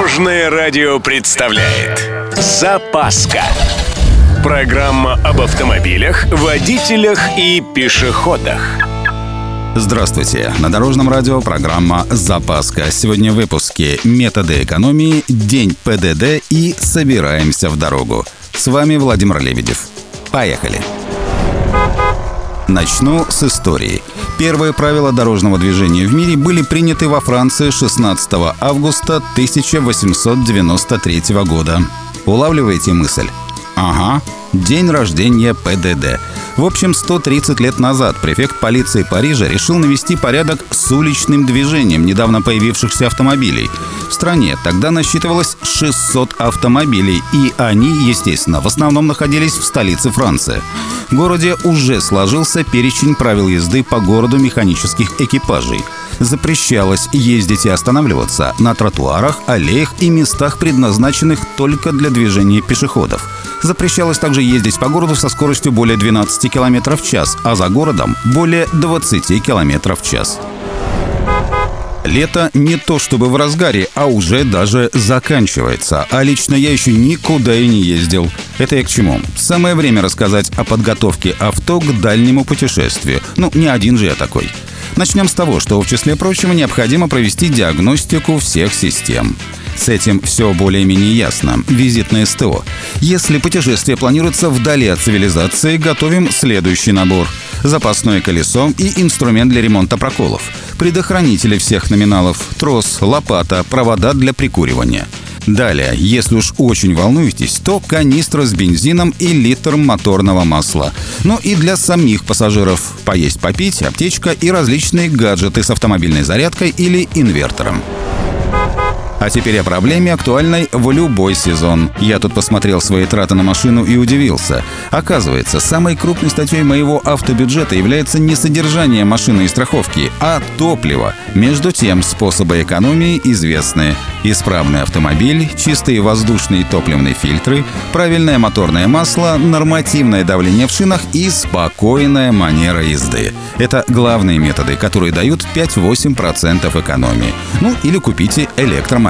Дорожное радио представляет Запаска Программа об автомобилях, водителях и пешеходах Здравствуйте! На Дорожном радио программа «Запаска». Сегодня в выпуске «Методы экономии», «День ПДД» и «Собираемся в дорогу». С вами Владимир Лебедев. Поехали! Начну с истории. Первые правила дорожного движения в мире были приняты во Франции 16 августа 1893 года. Улавливаете мысль? Ага, день рождения ПДД. В общем, 130 лет назад префект полиции Парижа решил навести порядок с уличным движением недавно появившихся автомобилей. В стране тогда насчитывалось 600 автомобилей, и они, естественно, в основном находились в столице Франции. В городе уже сложился перечень правил езды по городу механических экипажей. Запрещалось ездить и останавливаться на тротуарах, аллеях и местах, предназначенных только для движения пешеходов. Запрещалось также ездить по городу со скоростью более 12 км в час, а за городом более 20 км в час. Лето не то чтобы в разгаре, а уже даже заканчивается. А лично я еще никуда и не ездил. Это я к чему? Самое время рассказать о подготовке авто к дальнему путешествию. Ну, не один же я такой. Начнем с того, что в числе прочего необходимо провести диагностику всех систем. С этим все более-менее ясно. Визит на СТО. Если путешествие планируется вдали от цивилизации, готовим следующий набор. Запасное колесо и инструмент для ремонта проколов. Предохранители всех номиналов. Трос, лопата, провода для прикуривания. Далее, если уж очень волнуетесь, то канистра с бензином и литр моторного масла. Ну и для самих пассажиров поесть, попить, аптечка и различные гаджеты с автомобильной зарядкой или инвертором. А теперь о проблеме, актуальной в любой сезон. Я тут посмотрел свои траты на машину и удивился. Оказывается, самой крупной статьей моего автобюджета является не содержание машины и страховки, а топливо. Между тем, способы экономии известны. Исправный автомобиль, чистые воздушные и топливные фильтры, правильное моторное масло, нормативное давление в шинах и спокойная манера езды. Это главные методы, которые дают 5-8% экономии. Ну или купите электромобиль